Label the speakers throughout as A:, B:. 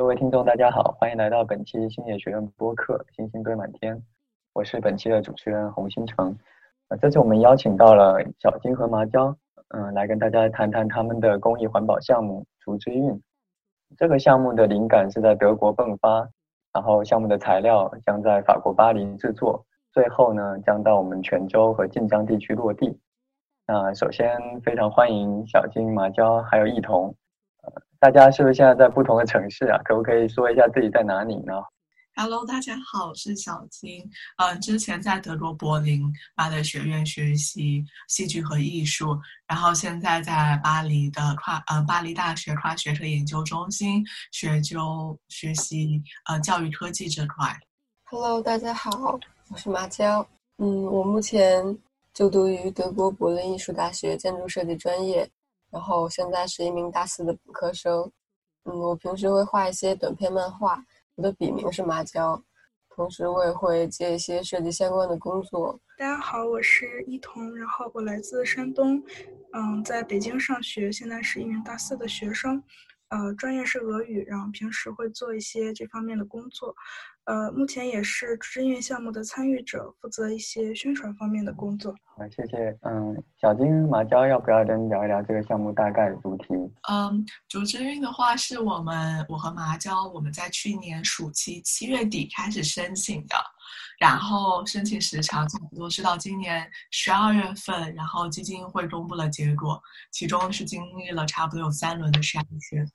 A: 各位听众，大家好，欢迎来到本期星野学院播客《星星堆满天》，我是本期的主持人洪星成。呃，这次我们邀请到了小金和麻椒，嗯，来跟大家谈谈他们的公益环保项目“竹之韵”。这个项目的灵感是在德国迸发，然后项目的材料将在法国巴黎制作，最后呢将到我们泉州和晋江地区落地。那首先非常欢迎小金、麻椒还有艺彤。大家是不是现在在不同的城市啊？可不可以说一下自己在哪里呢
B: ？Hello，大家好，我是小金。嗯，之前在德国柏林巴德学院学习戏剧和艺术，然后现在在巴黎的跨呃巴黎大学跨学科研究中心学究学习呃教育科技这块。
C: Hello，大家好，我是麻椒。嗯，我目前就读于德国柏林艺术大学建筑设计专业。然后现在是一名大四的本科生，嗯，我平时会画一些短篇漫画，我的笔名是麻椒，同时我也会接一些设计相关的工作。
D: 大家好，我是一彤，然后我来自山东，嗯，在北京上学，现在是一名大四的学生，呃，专业是俄语，然后平时会做一些这方面的工作。呃，目前也是志愿项目的参与者，负责一些宣传方面的工作。
A: 好，谢谢。嗯，小金麻椒要不要跟聊一聊这个项目大概的主题？
B: 嗯，主志运的话是我们我和麻椒我们在去年暑期七月底开始申请的。然后申请时长差不多是到今年十二月份，然后基金会公布了结果，其中是经历了差不多有三轮的筛选。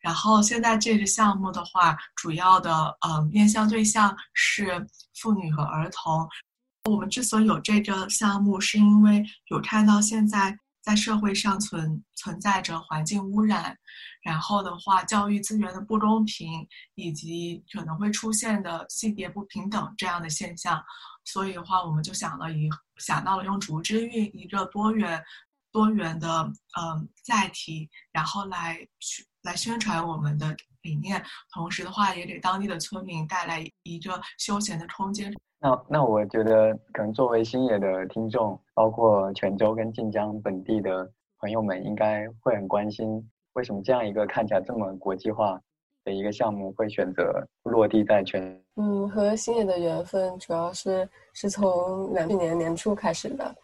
B: 然后现在这个项目的话，主要的呃面向对象是妇女和儿童。我们之所以有这个项目，是因为有看到现在。在社会上存存在着环境污染，然后的话，教育资源的不公平，以及可能会出现的性别不平等这样的现象，所以的话，我们就想了一想到了用竹之韵一个多元多元的嗯载体，然后来去来宣传我们的理念，同时的话，也给当地的村民带来一个休闲的空间。
A: 那那我觉得，可能作为星野的听众，包括泉州跟晋江本地的朋友们，应该会很关心，为什么这样一个看起来这么国际化的一个项目，会选择落地在泉？
C: 嗯，和星野的缘分主要是是从两年年初开始的，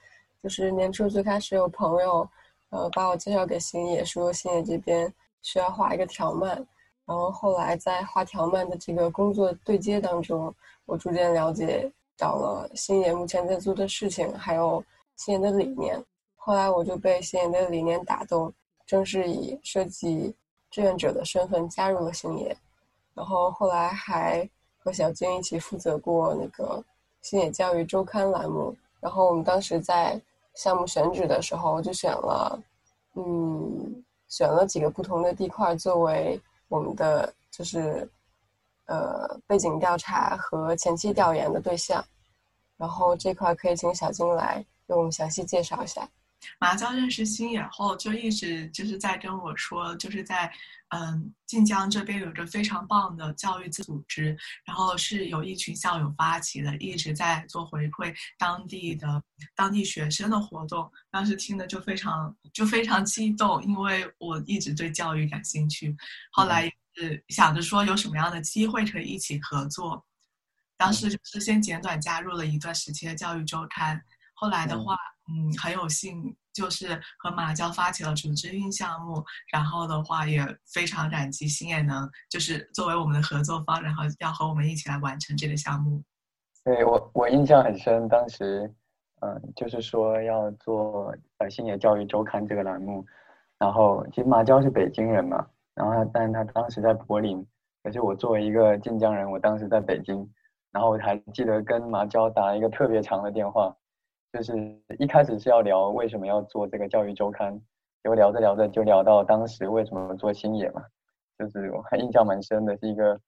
C: 就是年初最开始有朋友，呃，把我介绍给星野，说星野这边需要画一个条漫，然后后来在画条漫的这个工作对接当中。我逐渐了解到了星野目前在做的事情，还有星野的理念。后来我就被星野的理念打动，正式以设计志愿者的身份加入了星野。然后后来还和小金一起负责过那个星野教育周刊栏目。然后我们当时在项目选址的时候，就选了，嗯，选了几个不同的地块作为我们的就是。呃，背景调查和前期调研的对象，然后这块可以请小金来给我们详细介绍一下。
B: 麻椒认识星野后，就一直就是在跟我说，就是在嗯晋江这边有着非常棒的教育组织，然后是有一群校友发起的，一直在做回馈当地的当地学生的活动。当时听的就非常就非常激动，因为我一直对教育感兴趣。后来。是想着说有什么样的机会可以一起合作，当时就是先简短加入了一段时期的教育周刊，后来的话，嗯，很有幸就是和马教发起了组织运项目，然后的话也非常感激星野能就是作为我们的合作方，然后要和我们一起来完成这个项目。
A: 对我我印象很深，当时嗯就是说要做呃星野教育周刊这个栏目，然后其实马娇是北京人嘛。然后他，但是他当时在柏林，可是我作为一个晋江人，我当时在北京，然后我还记得跟马娇打了一个特别长的电话，就是一开始是要聊为什么要做这个教育周刊，结果聊着聊着就聊到当时为什么做星野嘛，就是我还印象蛮深的，是一个，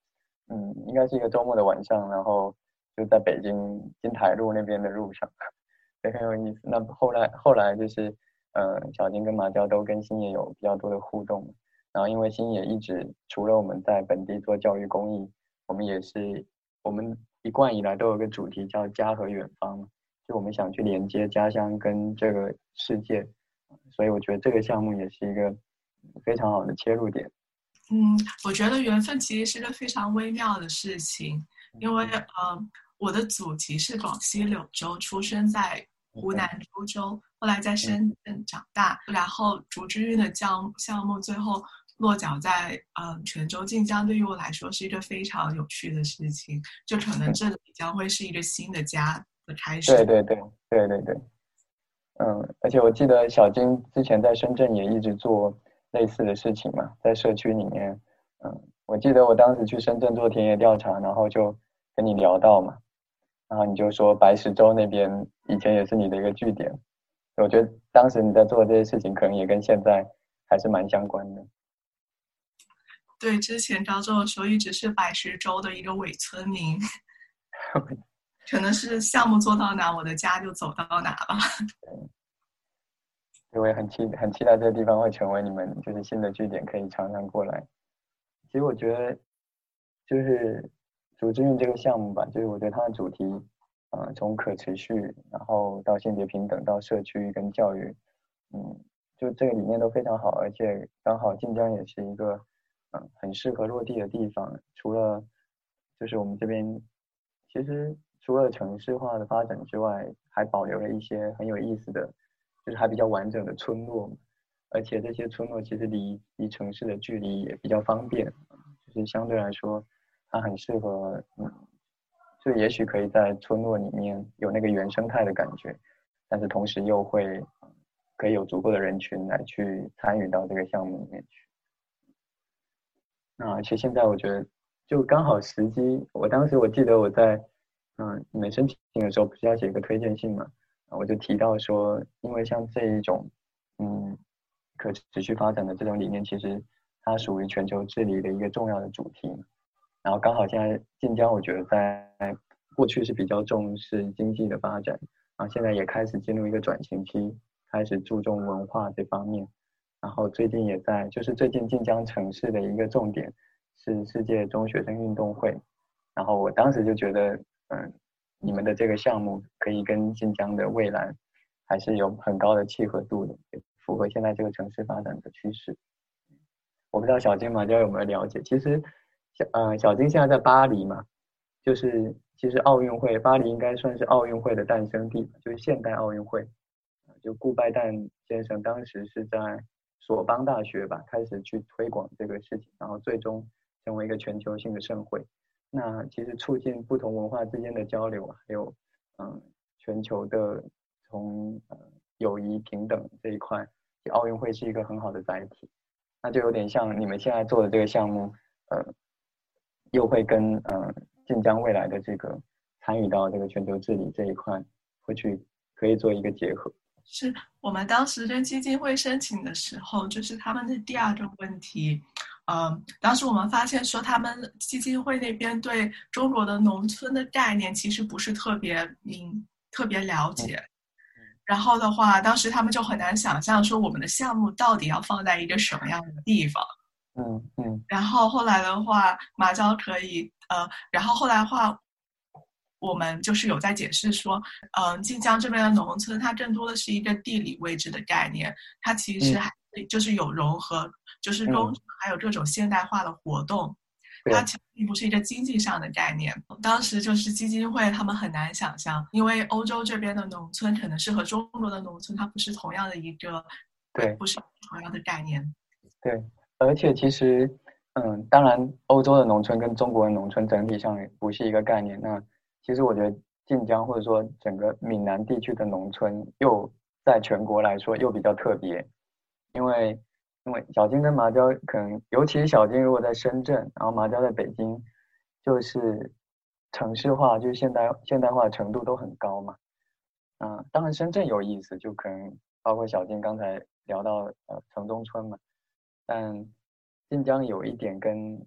A: 嗯，应该是一个周末的晚上，然后就在北京金台路那边的路上，也很有意思。那后来后来就是，呃，小金跟马娇都跟星野有比较多的互动。然后，因为星野一直除了我们在本地做教育公益，我们也是我们一贯以来都有个主题叫家和远方嘛，就我们想去连接家乡跟这个世界，所以我觉得这个项目也是一个非常好的切入点。
B: 嗯，我觉得缘分其实是个非常微妙的事情，因为呃，我的祖籍是广西柳州，出生在湖南。株洲，后来在深圳长大，然后竹之韵的项项目最后落脚在呃泉州晋江，对于我来说是一个非常有趣的事情，就可能这里将会是一个新的家的开始。
A: 对对对对对对，嗯，而且我记得小金之前在深圳也一直做。类似的事情嘛，在社区里面，嗯，我记得我当时去深圳做田野调查，然后就跟你聊到嘛，然后你就说白石洲那边以前也是你的一个据点，我觉得当时你在做的这些事情，可能也跟现在还是蛮相关的。
B: 对，之前招中的时候一直是白石洲的一个伪村民，可能是项目做到哪，我的家就走到哪吧。
A: 对我也很期很期待这个地方会成为你们就是新的据点，可以常常过来。其实我觉得，就是组织运这个项目吧，就是我觉得它的主题，呃，从可持续，然后到性别平等，到社区跟教育，嗯，就这个理念都非常好，而且刚好晋江也是一个，嗯，很适合落地的地方。除了就是我们这边，其实除了城市化的发展之外，还保留了一些很有意思的。就是还比较完整的村落，而且这些村落其实离离城市的距离也比较方便，就是相对来说，它很适合，嗯，就也许可以在村落里面有那个原生态的感觉，但是同时又会可以有足够的人群来去参与到这个项目里面去。那而且现在我觉得就刚好时机，我当时我记得我在嗯你们申请的时候不是要写一个推荐信吗？我就提到说，因为像这一种，嗯，可持续发展的这种理念，其实它属于全球治理的一个重要的主题。然后刚好现在晋江，我觉得在过去是比较重视经济的发展，然后现在也开始进入一个转型期，开始注重文化这方面。然后最近也在，就是最近晋江城市的一个重点是世界中学生运动会。然后我当时就觉得，嗯。你们的这个项目可以跟晋江的未来还是有很高的契合度的，符合现在这个城市发展的趋势。我不知道小金马家有没有了解？其实，小呃小金现在在巴黎嘛，就是其实奥运会，巴黎应该算是奥运会的诞生地，就是现代奥运会。就顾拜旦先生当时是在索邦大学吧，开始去推广这个事情，然后最终成为一个全球性的盛会。那其实促进不同文化之间的交流，还有嗯全球的从呃友谊平等这一块，奥运会是一个很好的载体。那就有点像你们现在做的这个项目，呃，又会跟呃晋江未来的这个参与到这个全球治理这一块，会去可以做一个结合。
B: 是我们当时跟基金会申请的时候，就是他们的第二个问题。嗯，当时我们发现说，他们基金会那边对中国的农村的概念其实不是特别明、特别了解。然后的话，当时他们就很难想象说，我们的项目到底要放在一个什么样的地方。
A: 嗯嗯。
B: 然后后来的话，麻椒可以呃，然后后来的话，我们就是有在解释说，嗯，晋江这边的农村，它更多的是一个地理位置的概念，它其实还就是有融合。就是工厂还有各种现代化的活动，它其实并不是一个经济上的概念。当时就是基金会，他们很难想象，因为欧洲这边的农村可能是和中国的农村它不是同样的一个，
A: 对，
B: 不是同样的概念。
A: 对，而且其实，嗯，当然，欧洲的农村跟中国的农村整体上不是一个概念。那其实我觉得晋江或者说整个闽南地区的农村，又在全国来说又比较特别，因为。因为小金跟麻椒可能，尤其是小金如果在深圳，然后麻椒在北京，就是城市化，就是现代现代化程度都很高嘛。嗯，当然深圳有意思，就可能包括小金刚才聊到呃城中村嘛。但晋江有一点跟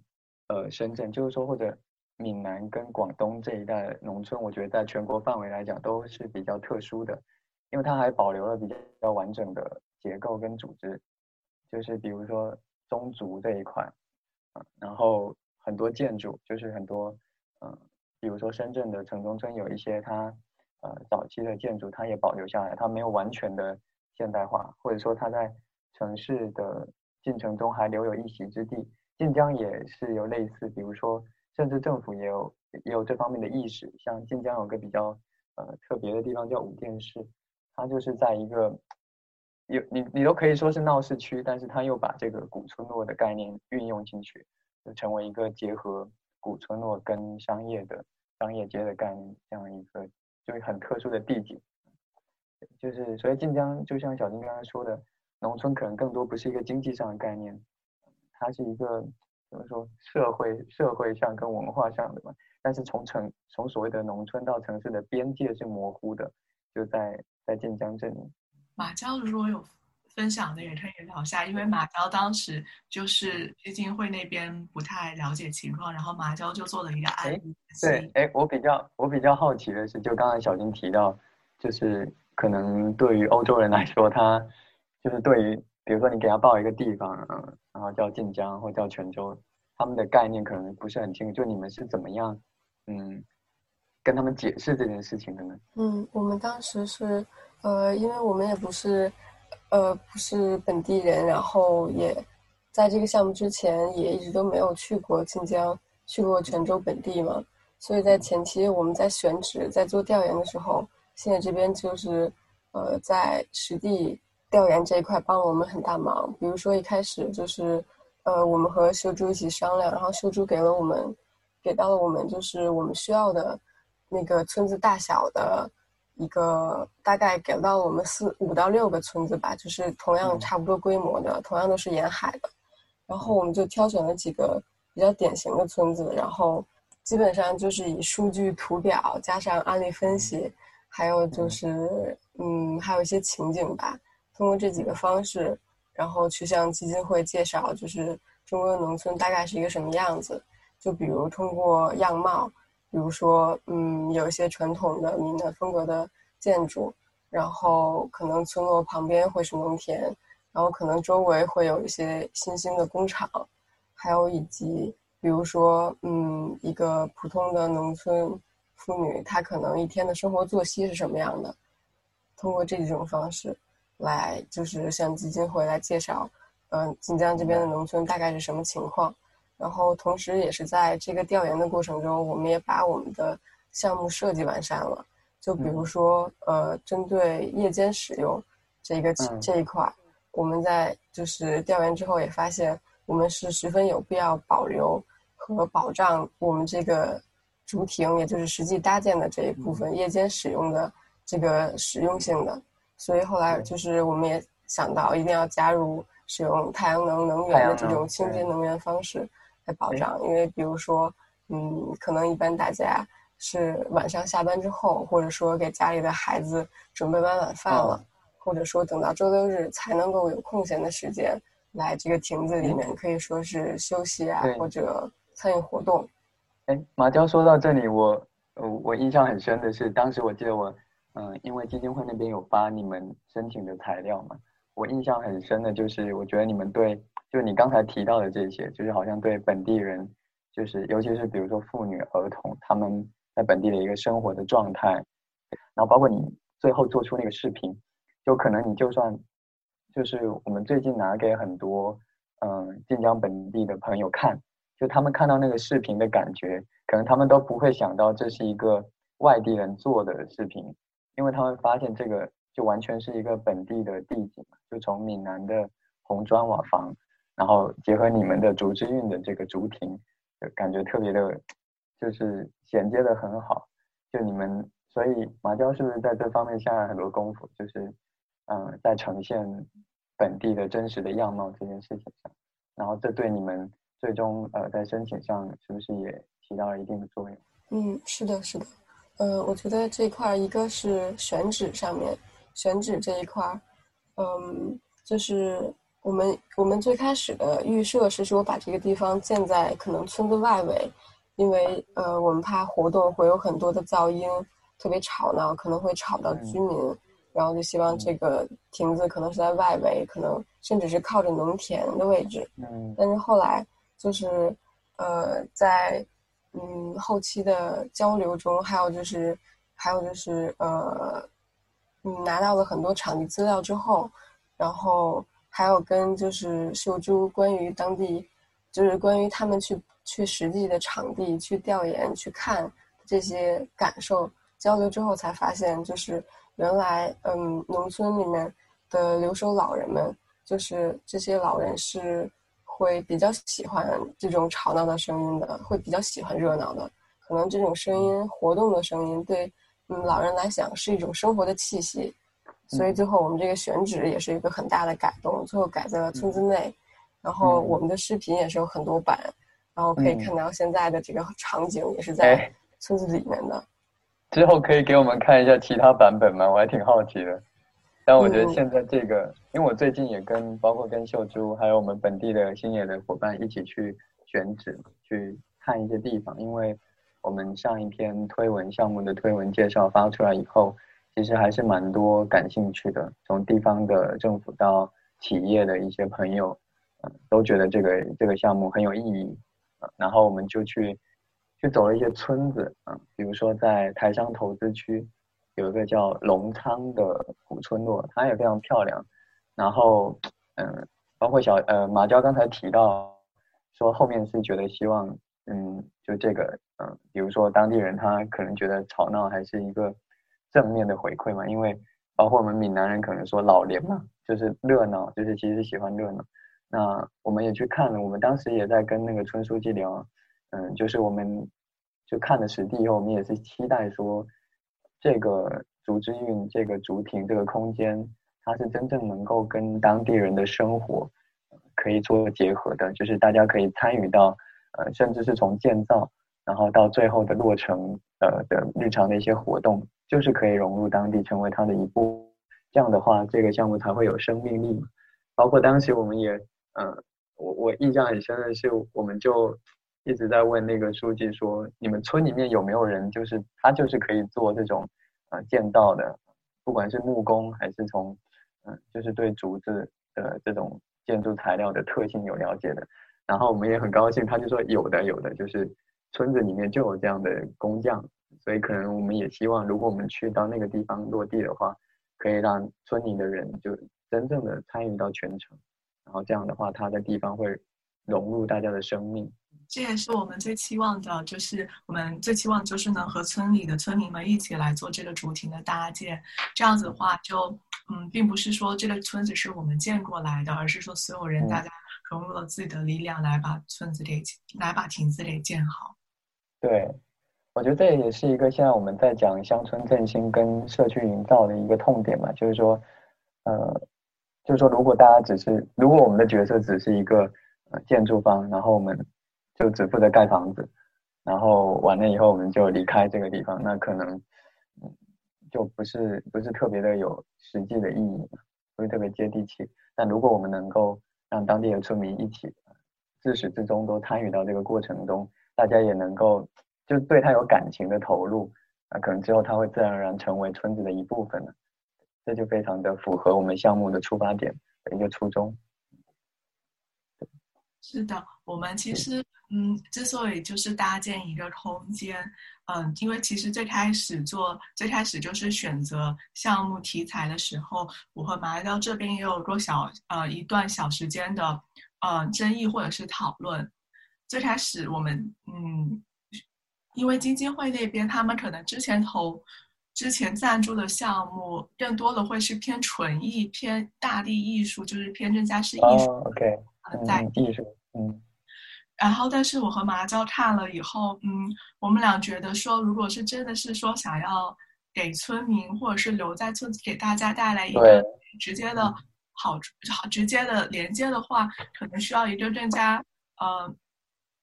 A: 呃深圳，就是说或者闽南跟广东这一带农村，我觉得在全国范围来讲都是比较特殊的，因为它还保留了比较完整的结构跟组织。就是比如说宗族这一块，啊，然后很多建筑，就是很多，嗯，比如说深圳的城中村有一些它，呃，早期的建筑它也保留下来，它没有完全的现代化，或者说它在城市的进程中还留有一席之地，晋江也是有类似，比如说，甚至政府也有也有这方面的意识。像晋江有个比较呃特别的地方叫五店市，它就是在一个有你你都可以说是闹市区，但是它又把这个古村落的概念运用进去，就成为一个结合古村落跟商业的商业街的概念这样一个就是很特殊的地景。就是所以晋江就像小金刚才说的，农村可能更多不是一个经济上的概念。它是一个怎么说社会社会上跟文化上的嘛？但是从城从所谓的农村到城市的边界是模糊的，就在在晋江这里。
B: 马娇如果有分享的也可以聊下，因为马娇当时就是基金会那边不太了解情况，然后马娇就做了一个案例。
A: 对，哎，我比较我比较好奇的是，就刚才小金提到，就是可能对于欧洲人来说，他就是对于。比如说，你给他报一个地方，嗯，然后叫晋江或叫泉州，他们的概念可能不是很清楚。就你们是怎么样，嗯，跟他们解释这件事情的呢？
C: 嗯，我们当时是，呃，因为我们也不是，呃，不是本地人，然后也在这个项目之前也一直都没有去过晋江，去过泉州本地嘛，所以在前期我们在选址、在做调研的时候，现在这边就是，呃，在实地。调研这一块帮了我们很大忙，比如说一开始就是，呃，我们和修珠一起商量，然后修珠给了我们，给到了我们就是我们需要的，那个村子大小的一个大概给到我们四五到六个村子吧，就是同样差不多规模的，同样都是沿海的，然后我们就挑选了几个比较典型的村子，然后基本上就是以数据图表加上案例分析，还有就是嗯，还有一些情景吧。通过这几个方式，然后去向基金会介绍，就是中国的农村大概是一个什么样子。就比如通过样貌，比如说，嗯，有一些传统的闽南风格的建筑，然后可能村落旁边会是农田，然后可能周围会有一些新兴的工厂，还有以及比如说，嗯，一个普通的农村妇女，她可能一天的生活作息是什么样的。通过这几种方式。来就是向基金会来介绍，嗯，晋江这边的农村大概是什么情况，然后同时也是在这个调研的过程中，我们也把我们的项目设计完善了。就比如说，呃，针对夜间使用这个这一块，我们在就是调研之后也发现，我们是十分有必要保留和保障我们这个竹亭，也就是实际搭建的这一部分夜间使用的这个实用性的。所以后来就是我们也想到一定要加入使用太阳能能源的这种清洁能源方式来保障，因为比如说，嗯，可能一般大家是晚上下班之后，或者说给家里的孩子准备完晚饭了，或者说等到周六日才能够有空闲的时间来这个亭子里面，可以说是休息啊或者参与活动。
A: 哎，马娇说到这里，我我印象很深的是，当时我记得我。嗯，因为基金会那边有发你们申请的材料嘛，我印象很深的就是，我觉得你们对，就你刚才提到的这些，就是好像对本地人，就是尤其是比如说妇女、儿童，他们在本地的一个生活的状态，然后包括你最后做出那个视频，就可能你就算，就是我们最近拿给很多嗯晋江本地的朋友看，就他们看到那个视频的感觉，可能他们都不会想到这是一个外地人做的视频。因为他们发现这个就完全是一个本地的地景，就从闽南的红砖瓦房，然后结合你们的竹之韵的这个竹亭，感觉特别的，就是衔接的很好。就你们，所以麻椒是不是在这方面下了很多功夫？就是，嗯，在呈现本地的真实的样貌这件事情上，然后这对你们最终呃在申请上是不是也起到了一定的作用？
C: 嗯，是的，是的。呃，我觉得这一块一个是选址上面，选址这一块，嗯，就是我们我们最开始的预设是说把这个地方建在可能村子外围，因为呃我们怕活动会有很多的噪音，特别吵闹，可能会吵到居民，然后就希望这个亭子可能是在外围，可能甚至是靠着农田的位置。嗯，但是后来就是呃在。嗯，后期的交流中，还有就是，还有就是，呃，嗯，拿到了很多场地资料之后，然后还有跟就是秀珠关于当地就是关于他们去去实际的场地去调研去看这些感受交流之后，才发现就是原来嗯农村里面的留守老人们，就是这些老人是会比较喜欢这种吵闹的声音的，会比较喜欢热闹的。可能这种声音活动的声音对嗯老人来讲是一种生活的气息，所以最后我们这个选址也是一个很大的改动，最后改在了村子内。然后我们的视频也是有很多版，然后可以看到现在的这个场景也是在村子里面的。
A: 之后可以给我们看一下其他版本吗？我还挺好奇的。但我觉得现在这个，因为我最近也跟包括跟秀珠还有我们本地的星野的伙伴一起去选址去看一些地方，因为我们上一篇推文项目的推文介绍发出来以后，其实还是蛮多感兴趣的，从地方的政府到企业的一些朋友。嗯都觉得这个这个项目很有意义，然后我们就去去走了一些村子啊，比如说在台商投资区有一个叫龙仓的古村落，它也非常漂亮。然后嗯，包括小呃马娇刚才提到说后面是觉得希望嗯就这个嗯，比如说当地人他可能觉得吵闹还是一个正面的回馈嘛，因为包括我们闽南人可能说老年嘛，就是热闹，就是其实喜欢热闹。那我们也去看了，我们当时也在跟那个村书记聊，嗯，就是我们就看了实地以后，我们也是期待说，这个竹之韵、这个竹亭、这个空间，它是真正能够跟当地人的生活可以做结合的，就是大家可以参与到，呃，甚至是从建造，然后到最后的落成，呃的日常的一些活动，就是可以融入当地，成为它的一部分，这样的话，这个项目才会有生命力。包括当时我们也。嗯，我我印象很深的是，我们就一直在问那个书记说，你们村里面有没有人，就是他就是可以做这种呃建造的，不管是木工还是从嗯，就是对竹子的这种建筑材料的特性有了解的。然后我们也很高兴，他就说有的有的，就是村子里面就有这样的工匠，所以可能我们也希望，如果我们去到那个地方落地的话，可以让村里的人就真正的参与到全程。然后这样的话，他的地方会融入大家的生命。
B: 这也是我们最期望的，就是我们最期望就是能和村里的村民们一起来做这个竹亭的搭建。这样子的话，就嗯，并不是说这个村子是我们建过来的，而是说所有人大家融入了自己的力量来把村子给来把亭子给建好。
A: 对，我觉得这也是一个现在我们在讲乡村振兴跟社区营造的一个痛点嘛，就是说，呃。就是说，如果大家只是，如果我们的角色只是一个呃建筑方，然后我们就只负责盖房子，然后完了以后我们就离开这个地方，那可能就不是不是特别的有实际的意义，不是特别接地气。但如果我们能够让当地的村民一起自始至终都参与到这个过程中，大家也能够就对他有感情的投入，那可能之后他会自然而然成为村子的一部分了。这就非常的符合我们项目的出发点的一个初衷。
B: 是的，我们其实嗯，之所以就是搭建一个空间，嗯，因为其实最开始做，最开始就是选择项目题材的时候，我和马雕这边也有过小呃一段小时间的呃争议或者是讨论。最开始我们嗯，因为基金会那边他们可能之前投。之前赞助的项目更多的会是偏纯艺、偏大地艺术，就是偏更加是艺术。
A: OK，
B: 在
A: 艺术，嗯。
B: 然后，但是我和麻椒看了以后，嗯，我们俩觉得说，如果是真的是说想要给村民或者是留在村子给大家带来一个直接的好、好直接的连接的话，可能需要一个更加呃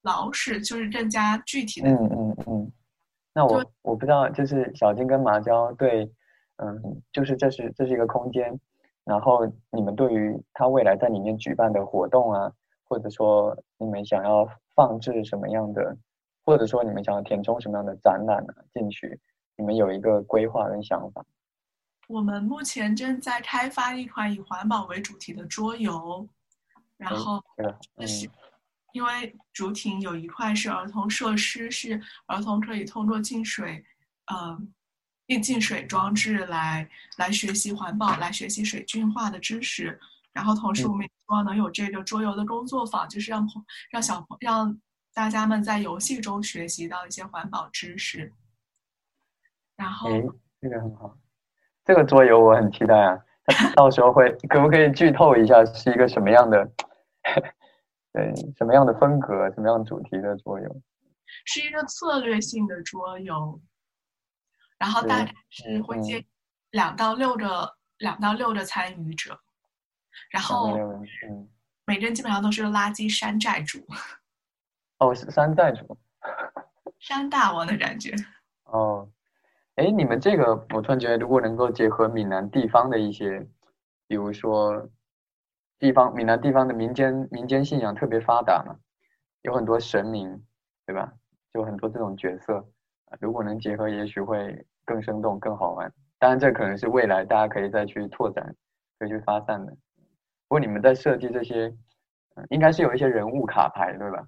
B: 老实，就是更加具体的。
A: 嗯嗯嗯。那我我不知道，就是小金跟麻椒对，嗯，就是这是这是一个空间，然后你们对于他未来在里面举办的活动啊，或者说你们想要放置什么样的，或者说你们想要填充什么样的展览啊进去，你们有一个规划跟想法？
B: 我们目前正在开发一款以环保为主题的桌游，然后这是。因为竹亭有一块是儿童设施，是儿童可以通过进水，呃，进进水装置来来学习环保，来学习水净化的知识。然后同时我们也希望能有这个桌游的工作坊，就是让朋让小朋让大家们在游戏中学习到一些环保知识。然后，
A: 哎，这个很好，这个桌游我很期待啊！到时候会可不可以剧透一下是一个什么样的？对，什么样的风格、什么样主题的桌游？
B: 是一个策略性的桌游，然后大概是会接两到六个两到六个参与者，然后每个人基本上都是垃圾山寨主。
A: 哦，是山寨主，
B: 山大王的感觉。
A: 哦，哎，你们这个我突然觉得，如果能够结合闽南地方的一些，比如说。地方闽南地方的民间民间信仰特别发达嘛，有很多神明，对吧？就很多这种角色，如果能结合，也许会更生动、更好玩。当然，这可能是未来大家可以再去拓展、可以去发散的。不过你们在设计这些，应该是有一些人物卡牌，对吧？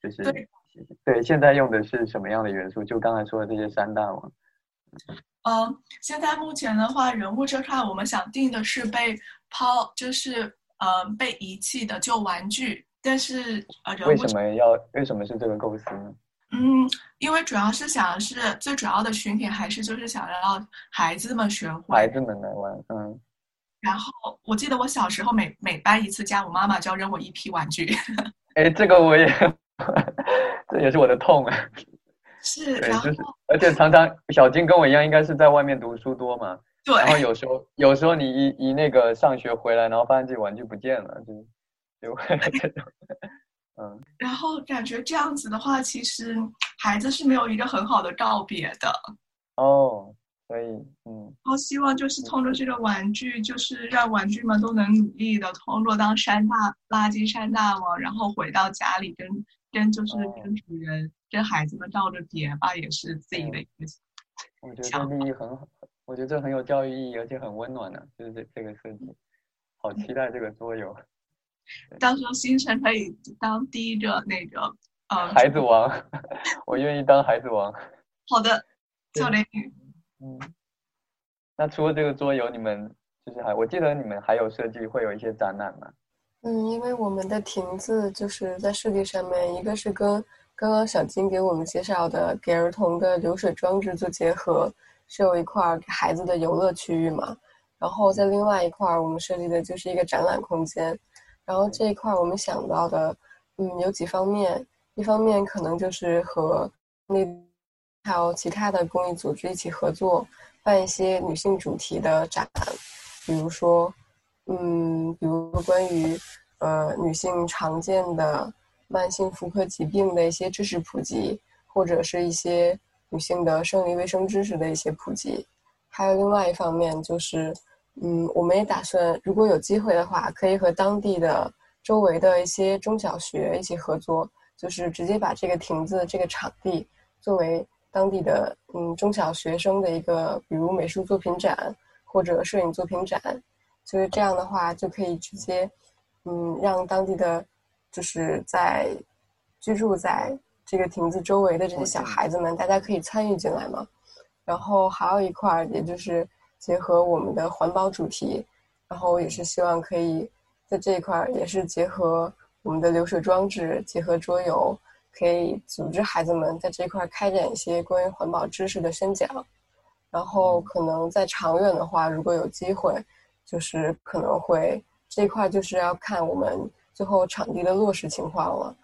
A: 就是对，现在用的是什么样的元素？就刚才说的这些三大王。
B: 嗯，现在目前的话，人物这块我们想定的是被抛，就是呃被遗弃的旧玩具。但是呃，
A: 为什么要为什么是这个构思呢？
B: 嗯，因为主要是想是最主要的群体还是就是想让孩子们学会，
A: 孩子们来玩，嗯。
B: 然后我记得我小时候每每搬一次家，我妈妈就要扔我一批玩具。
A: 哎，这个我也，这也是我的痛啊。
B: 是，然后
A: 而且常常小金跟我一样，应该是在外面读书多嘛。
B: 对。
A: 然后有时候有时候你一一那个上学回来，然后发现自己玩具不见了，就就会这种。嗯。
B: 然后感觉这样子的话，其实孩子是没有一个很好的告别的。
A: 哦，所以嗯。
B: 然后希望就是通过这个玩具，就是让玩具们都能努力的通过当山大垃圾山大王，然后回到家里跟跟就是跟主人。跟孩子们照着叠吧，也是自己的一个。
A: 我觉得这意义很好，我觉得这很有教育意义，而且很温暖的，就是这这个设计，好期待这个桌游。
B: 到时候星辰可以当第一个那个呃
A: 孩子王，我愿意当孩子王。
B: 好的，教练。
A: 嗯。那除了这个桌游，你们就是还我记得你们还有设计会有一些展览吗？
C: 嗯，因为我们的亭子就是在设计上面，一个是跟。刚刚小金给我们介绍的给儿童的流水装置做结合，是有一块给孩子的游乐区域嘛？然后在另外一块，我们设计的就是一个展览空间。然后这一块我们想到的，嗯，有几方面。一方面可能就是和那还有其他的公益组织一起合作，办一些女性主题的展，比如说，嗯，比如说关于呃女性常见的。慢性妇科疾病的一些知识普及，或者是一些女性的生理卫生知识的一些普及，还有另外一方面就是，嗯，我们也打算，如果有机会的话，可以和当地的周围的一些中小学一起合作，就是直接把这个亭子这个场地作为当地的嗯中小学生的一个，比如美术作品展或者摄影作品展，就是这样的话就可以直接，嗯，让当地的。就是在居住在这个亭子周围的这些小孩子们，大家可以参与进来嘛。然后还有一块儿，也就是结合我们的环保主题，然后也是希望可以在这一块儿，也是结合我们的流水装置，结合桌游，可以组织孩子们在这一块儿开展一些关于环保知识的宣讲。然后可能在长远的话，如果有机会，就是可能会这一块就是要看我们。最后场地的落实情况了，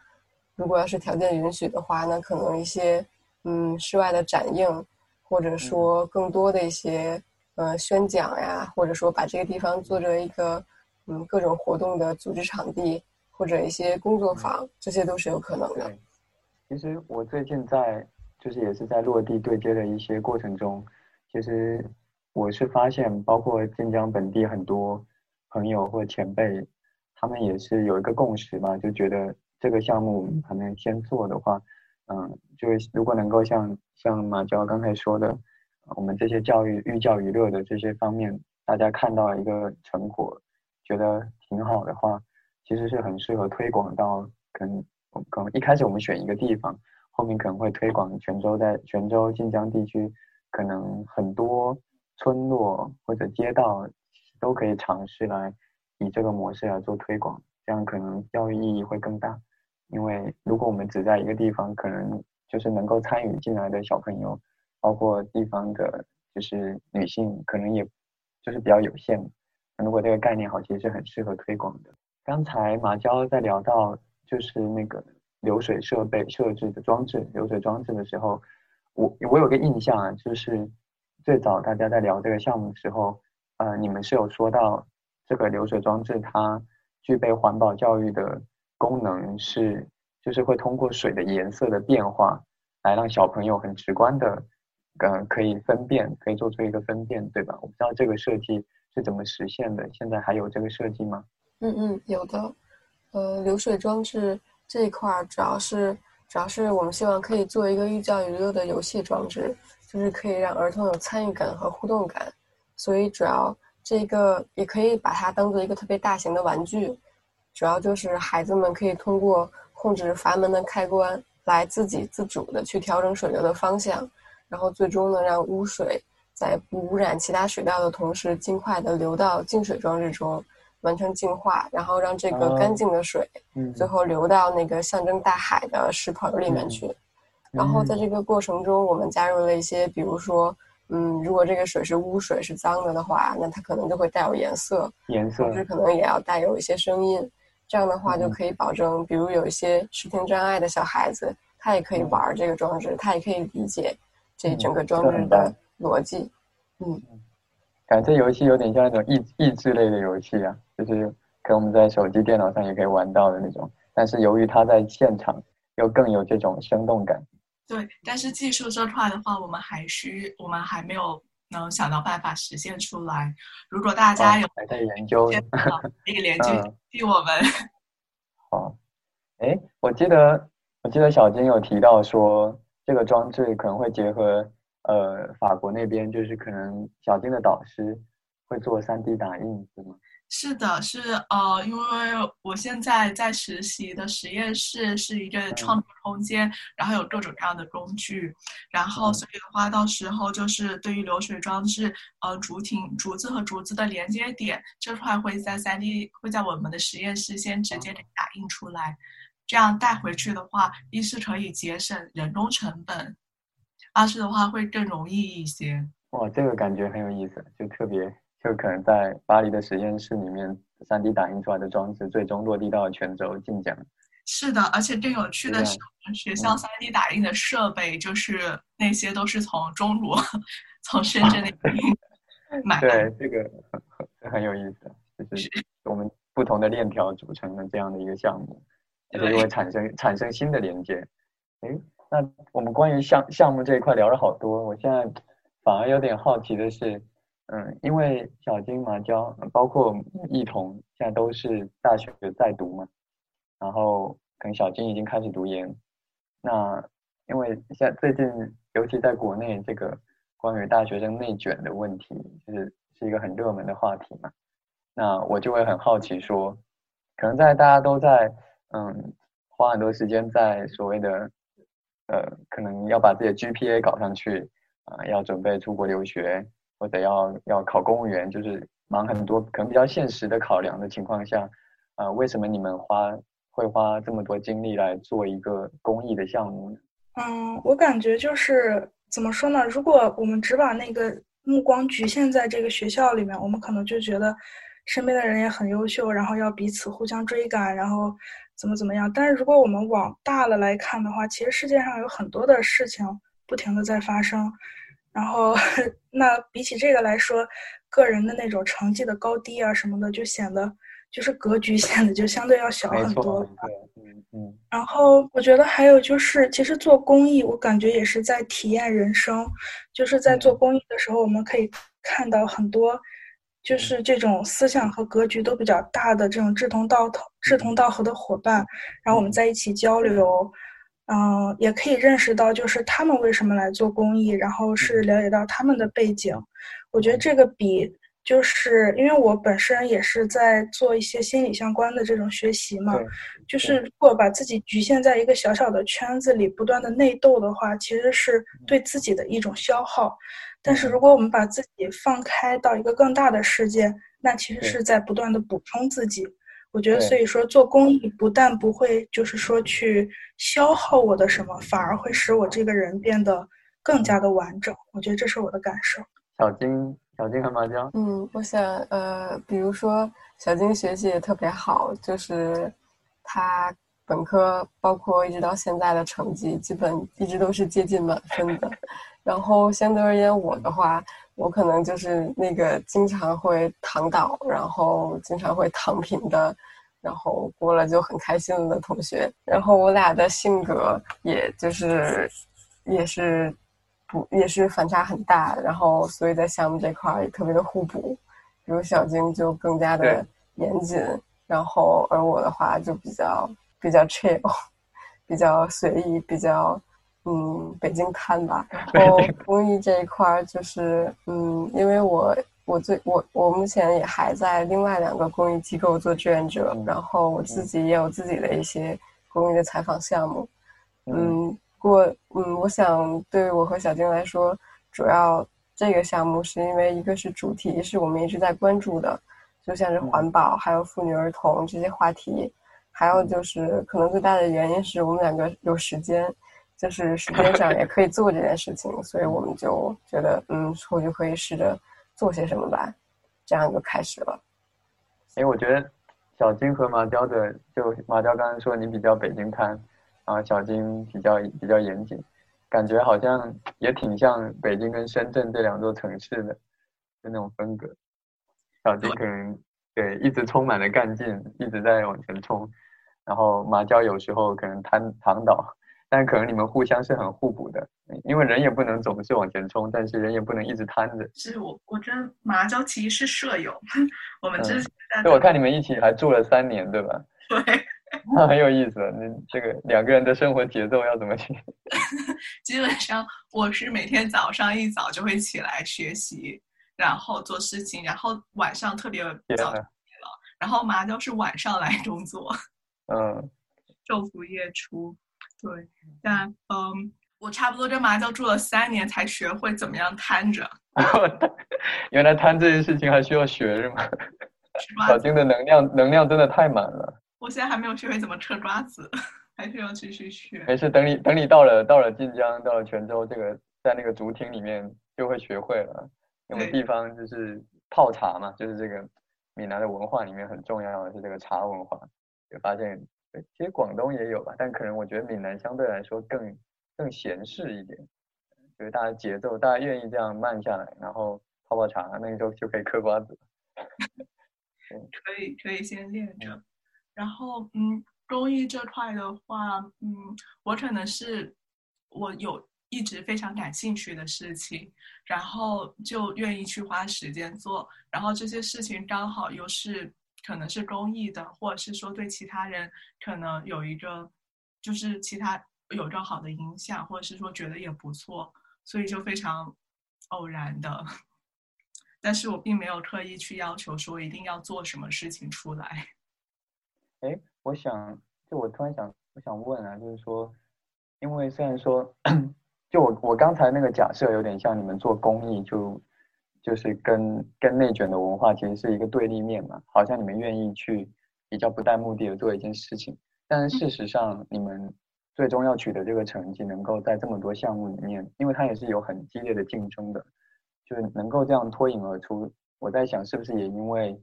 C: 如果要是条件允许的话，那可能一些嗯室外的展映，或者说更多的一些呃宣讲呀，或者说把这个地方做成一个嗯各种活动的组织场地，或者一些工作坊，这些都是有可能的。
A: 其实我最近在就是也是在落地对接的一些过程中，其实我是发现，包括晋江本地很多朋友或前辈。他们也是有一个共识嘛，就觉得这个项目可能先做的话，嗯，就是如果能够像像马娇刚才说的，我们这些教育寓教于乐的这些方面，大家看到一个成果，觉得挺好的话，其实是很适合推广到，可能可能一开始我们选一个地方，后面可能会推广泉州，在泉州晋江地区，可能很多村落或者街道都可以尝试来。以这个模式来做推广，这样可能教育意义会更大。因为如果我们只在一个地方，可能就是能够参与进来的小朋友，包括地方的，就是女性，可能也就是比较有限。如果这个概念好，其实是很适合推广的。刚才马娇在聊到就是那个流水设备设置的装置，流水装置的时候，我我有个印象啊，就是最早大家在聊这个项目的时候，呃，你们是有说到这个流水装置它具备环保教育的功能，是就是会通过水的颜色的变化来让小朋友很直观的，呃，可以分辨，可以做出一个分辨，对吧？我不知道这个设计是怎么实现的，现在还有这个设计吗？
C: 嗯嗯，有的，呃，流水装置这一块儿主要是主要是我们希望可以做一个寓教于乐的游戏装置，就是可以让儿童有参与感和互动感，所以主要这个也可以把它当做一个特别大型的玩具，主要就是孩子们可以通过控制阀门的开关来自己自主的去调整水流的方向，然后最终呢让污水在不污染其他水道的同时，尽快的流到净水装置中。完成净化，然后让这个干净的水，最后流到那个象征大海的石盆里面去。然后在这个过程中，我们加入了一些，比如说，嗯，如果这个水是污水、是脏的的话，那它可能就会带有颜色，
A: 颜色，
C: 同时可能也要带有一些声音。这样的话就可以保证，比如有一些视听障碍的小孩子，他也可以玩这个装置，他也可以理解这整个装置的逻辑。嗯。
A: 感觉这游戏有点像那种益益智类的游戏啊，就是可能我们在手机、电脑上也可以玩到的那种。但是由于它在现场，又更有这种生动感。
B: 对，但是技术这块的话，我们还需我们还没有能想到办法实现出来。如果大家有
A: 还在研究，
B: 可以联系 我们。
A: 好，哎，我记得我记得小金有提到说，这个装置可能会结合。呃，法国那边就是可能小金的导师会做三 D 打印，对吗？
B: 是的，是呃，因为我现在在实习的实验室是一个创作空间，然后有各种各样的工具，然后所以的话，到时候就是对于流水装置，呃，竹亭竹子和竹子的连接点这块会在三 D 会在我们的实验室先直接给打印出来，这样带回去的话，一是可以节省人工成本。二是的话会更容易一些。
A: 哇，这个感觉很有意思，就特别就可能在巴黎的实验室里面，3D 打印出来的装置最终落地到泉州晋江。
B: 是的，而且更有趣的是，我们学校 3D 打印的设备就是那些都是从中国、从深圳那边 买
A: 的。对，这个很很有意思，就是我们不同的链条组成的这样的一个项目，而且会产生产生新的连接。哎。那我们关于项项目这一块聊了好多，我现在反而有点好奇的是，嗯，因为小金、麻椒，包括艺彤，现在都是大学在读嘛，然后可能小金已经开始读研，那因为现在最近，尤其在国内，这个关于大学生内卷的问题，就是是一个很热门的话题嘛，那我就会很好奇说，可能在大家都在嗯花很多时间在所谓的。呃，可能要把自己的 GPA 搞上去啊，要准备出国留学，或者要要考公务员，就是忙很多，可能比较现实的考量的情况下，啊，为什么你们花会花这么多精力来做一个公益的项目呢？
D: 嗯，我感觉就是怎么说呢？如果我们只把那个目光局限在这个学校里面，我们可能就觉得身边的人也很优秀，然后要彼此互相追赶，然后。怎么怎么样？但是如果我们往大了来看的话，其实世界上有很多的事情不停的在发生，然后 那比起这个来说，个人的那种成绩的高低啊什么的，就显得就是格局 显得就相对要小很多。
A: 嗯嗯。
D: 然后我觉得还有就是，其实做公益，我感觉也是在体验人生，就是在做公益的时候，我们可以看到很多。就是这种思想和格局都比较大的这种志同道同、志同道合的伙伴，然后我们在一起交流，嗯，也可以认识到就是他们为什么来做公益，然后是了解到他们的背景。我觉得这个比就是因为我本身也是在做一些心理相关的这种学习嘛，就是如果把自己局限在一个小小的圈子里，不断的内斗的话，其实是对自己的一种消耗。但是如果我们把自己放开到一个更大的世界，那其实是在不断的补充自己。我觉得，所以说做公益不但不会就是说去消耗我的什么，反而会使我这个人变得更加的完整。我觉得这是我的感受。
A: 小金。小金和麻将，
C: 嗯，我想，呃，比如说小金学习也特别好，就是他本科包括一直到现在的成绩，基本一直都是接近满分的。然后相对而言，我的话，我可能就是那个经常会躺倒，然后经常会躺平的，然后过了就很开心的同学。然后我俩的性格，也就是，也是。不也是反差很大，然后所以在项目这块儿也特别的互补，比如小金就更加的严谨，然后而我的话就比较比较 chill，比较随意，比较嗯北京看吧。然后公益这一块儿就是嗯，因为我我最我我目前也还在另外两个公益机构做志愿者，然后我自己也有自己的一些公益的采访项目，嗯。过，嗯，我想对我和小金来说，主要这个项目是因为一个是主题是我们一直在关注的，就像是环保，还有妇女儿童这些话题，还有就是可能最大的原因是我们两个有时间，就是时间上也可以做这件事情，所以我们就觉得，嗯，或许可以试着做些什么吧，这样就开始了。
A: 哎，我觉得小金和马娇的，就马娇刚刚说你比较北京滩。啊，小金比较比较严谨，感觉好像也挺像北京跟深圳这两座城市的，就那种风格。小金可能对一直充满了干劲，一直在往前冲，然后马娇有时候可能瘫躺倒，但可能你们互相是很互补的，因为人也不能总是往前冲，但是人也不能一直瘫着。
B: 是我我跟马娇其实是舍友，我们之前
A: 对，我看你们一起还住了三年，对吧？
B: 对。
A: 那很有意思，你这个两个人的生活节奏要怎么去？
B: 基本上我是每天早上一早就会起来学习，然后做事情，然后晚上特别早了，然后麻椒是晚上来工作，
A: 嗯，
B: 昼伏夜出，对，但嗯，我差不多跟麻椒住了三年才学会怎么样摊着。
A: 原来摊这件事情还需要学是吗？小金的能量能量真的太满了。
B: 我现在还没有学会怎么嗑瓜子，还是要继续学。
A: 没事，等你等你到了到了晋江，到了泉州，这个在那个竹亭里面就会学会了。有个地方就是泡茶嘛，就是这个闽南的文化里面很重要的是这个茶文化。就发现，其实广东也有吧，但可能我觉得闽南相对来说更更闲适一点，就是大家节奏，大家愿意这样慢下来，然后泡泡茶，那个时候就可以嗑瓜子。
B: 可以可以先练着。然后，嗯，公益这块的话，嗯，我可能是我有一直非常感兴趣的事情，然后就愿意去花时间做。然后这些事情刚好又是可能是公益的，或者是说对其他人可能有一个就是其他有一个好的影响，或者是说觉得也不错，所以就非常偶然的。但是我并没有刻意去要求说一定要做什么事情出来。
A: 哎，我想，就我突然想，我想问啊，就是说，因为虽然说，就我我刚才那个假设有点像你们做公益，就就是跟跟内卷的文化其实是一个对立面嘛，好像你们愿意去比较不带目的的做一件事情，但是事实上你们最终要取得这个成绩，能够在这么多项目里面，因为它也是有很激烈的竞争的，就是能够这样脱颖而出，我在想是不是也因为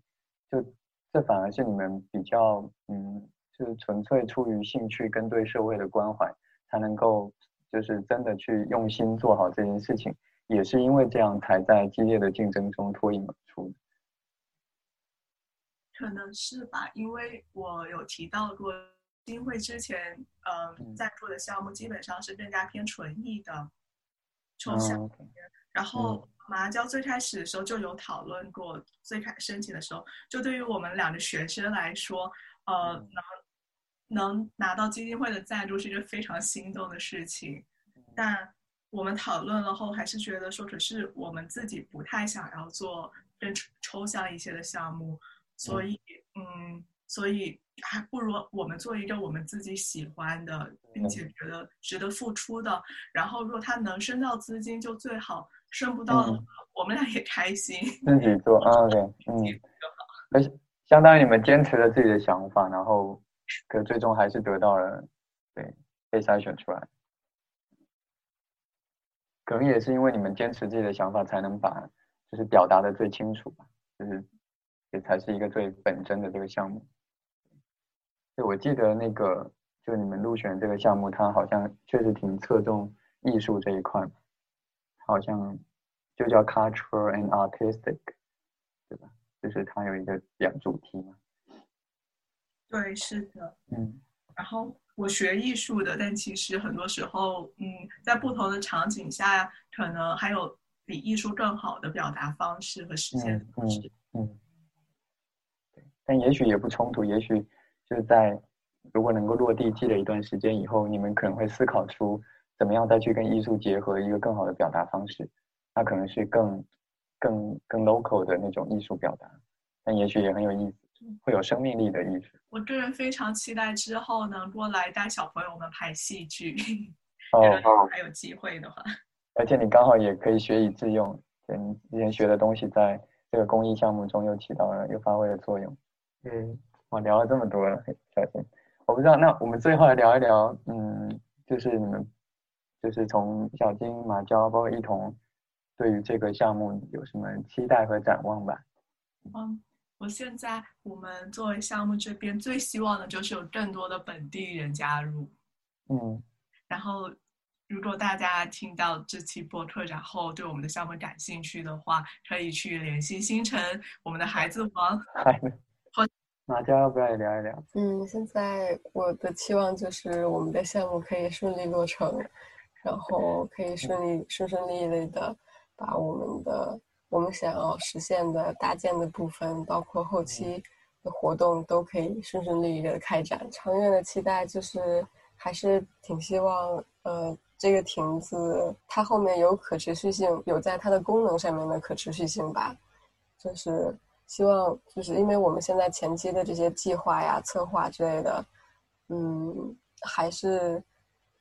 A: 就。这反而是你们比较，嗯，就是纯粹出于兴趣跟对社会的关怀，才能够就是真的去用心做好这件事情，也是因为这样才在激烈的竞争中脱颖而出。
B: 可能是吧，因为我有提到过，金会之前，嗯，赞助的项目基本上是更加偏纯艺的抽象，然后。麻椒最开始的时候就有讨论过，最开申请的时候，就对于我们两个学生来说，呃，能能拿到基金会的赞助是一个非常心动的事情。但我们讨论了后，还是觉得说，可是我们自己不太想要做更抽抽象一些的项目，所以嗯，所以还不如我们做一个我们自己喜欢的，并且觉得值得付出的。然后如果他能升到资金就最好，升不到的话，我们俩也开心。
A: 自己做啊，OK，嗯，而且相当于你们坚持了自己的想法，然后可最终还是得到了对被筛选出来。可能也是因为你们坚持自己的想法，才能把就是表达的最清楚吧，就是也才是一个最本真的这个项目。就我记得那个，就你们入选这个项目，它好像确实挺侧重艺术这一块，好像就叫 cultural and artistic，对吧？就是它有一个两主题嘛。
B: 对，是的。
A: 嗯。
B: 然后。我学艺术的，但其实很多时候，嗯，在不同的场景下，可能还有比艺术更好的表达方式和实现方式。
A: 嗯，对，但也许也不冲突，也许就是在如果能够落地积累一段时间以后，你们可能会思考出怎么样再去跟艺术结合一个更好的表达方式，那可能是更更更 local 的那种艺术表达，但也许也很有意思。会有生命力的艺术。
B: 我个人非常期待之后能过来带小朋友们拍戏剧。
A: 哦，
B: 还有机会的话。
A: 而且你刚好也可以学以致用，你之前学的东西在这个公益项目中又起到了又发挥了作用。嗯，我聊了这么多了，小金，我不知道，那我们最后来聊一聊，嗯，就是你们，就是从小金、马娇包括一同，对于这个项目有什么期待和展望吧？
B: 嗯。我现在我们作为项目这边最希望的就是有更多的本地人加入，
A: 嗯，
B: 然后如果大家听到这期播客，然后对我们的项目感兴趣的话，可以去联系星辰，我们的孩子王。
A: 好，马佳要不要也聊一聊？
C: 嗯，现在我的期望就是我们的项目可以顺利落成，然后可以顺利顺顺利利的把我们的。我们想要实现的搭建的部分，包括后期的活动，都可以顺顺利利的开展。长远的期待就是，还是挺希望，呃，这个亭子它后面有可持续性，有在它的功能上面的可持续性吧。就是希望，就是因为我们现在前期的这些计划呀、策划之类的，嗯，还是，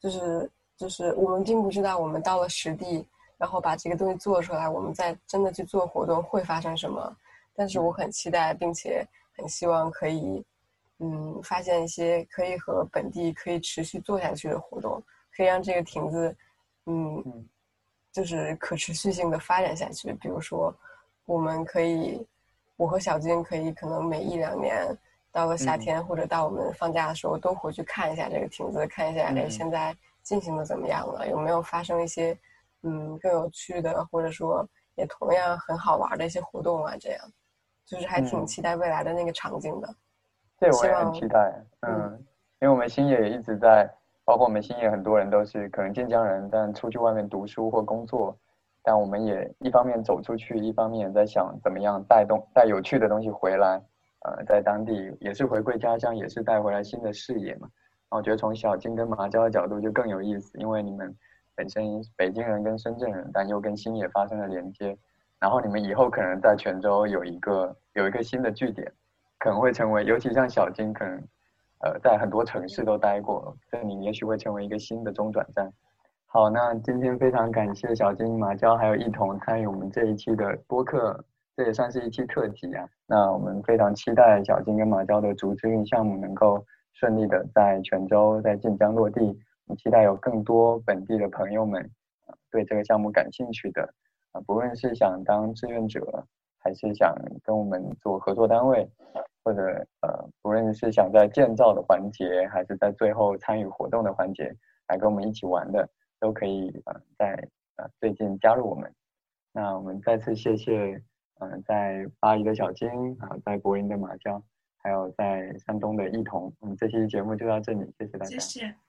C: 就是就是我们并不知道，我们到了实地。然后把这个东西做出来，我们再真的去做活动会发生什么？但是我很期待，并且很希望可以，嗯，发现一些可以和本地可以持续做下去的活动，可以让这个亭子，嗯，就是可持续性的发展下去。比如说，我们可以，我和小金可以可能每一两年到了夏天或者到我们放假的时候，都回去看一下这个亭子，看一下哎现在进行的怎么样了，有没有发生一些。嗯，更有趣的，或者说也同样很好玩的一些活动啊，这样，就是还挺期待未来的那个场景的。
A: 对，我也很期待。嗯，因为我们星野也一直在，包括我们星野很多人都是可能晋江人，但出去外面读书或工作，但我们也一方面走出去，一方面也在想怎么样带动带有趣的东西回来。呃，在当地也是回归家乡，也是带回来新的视野嘛。我觉得从小金跟麻椒的角度就更有意思，因为你们。本身北京人跟深圳人，但又跟新野发生了连接，然后你们以后可能在泉州有一个有一个新的据点，可能会成为，尤其像小金，可能，呃，在很多城市都待过，这里也许会成为一个新的中转站。好，那今天非常感谢小金、马娇还有一同参与我们这一期的播客，这也算是一期特辑啊。那我们非常期待小金跟马娇的竹之运项目能够顺利的在泉州、在晋江落地。期待有更多本地的朋友们，对这个项目感兴趣的，啊，不论是想当志愿者，还是想跟我们做合作单位，或者呃，不论是想在建造的环节，还是在最后参与活动的环节，来跟我们一起玩的，都可以呃在呃最近加入我们。那我们再次谢谢，嗯，在巴黎的小金啊，在柏林的马娇，还有在山东的一同。嗯，这期节目就到这里，谢谢大家。
B: 谢谢。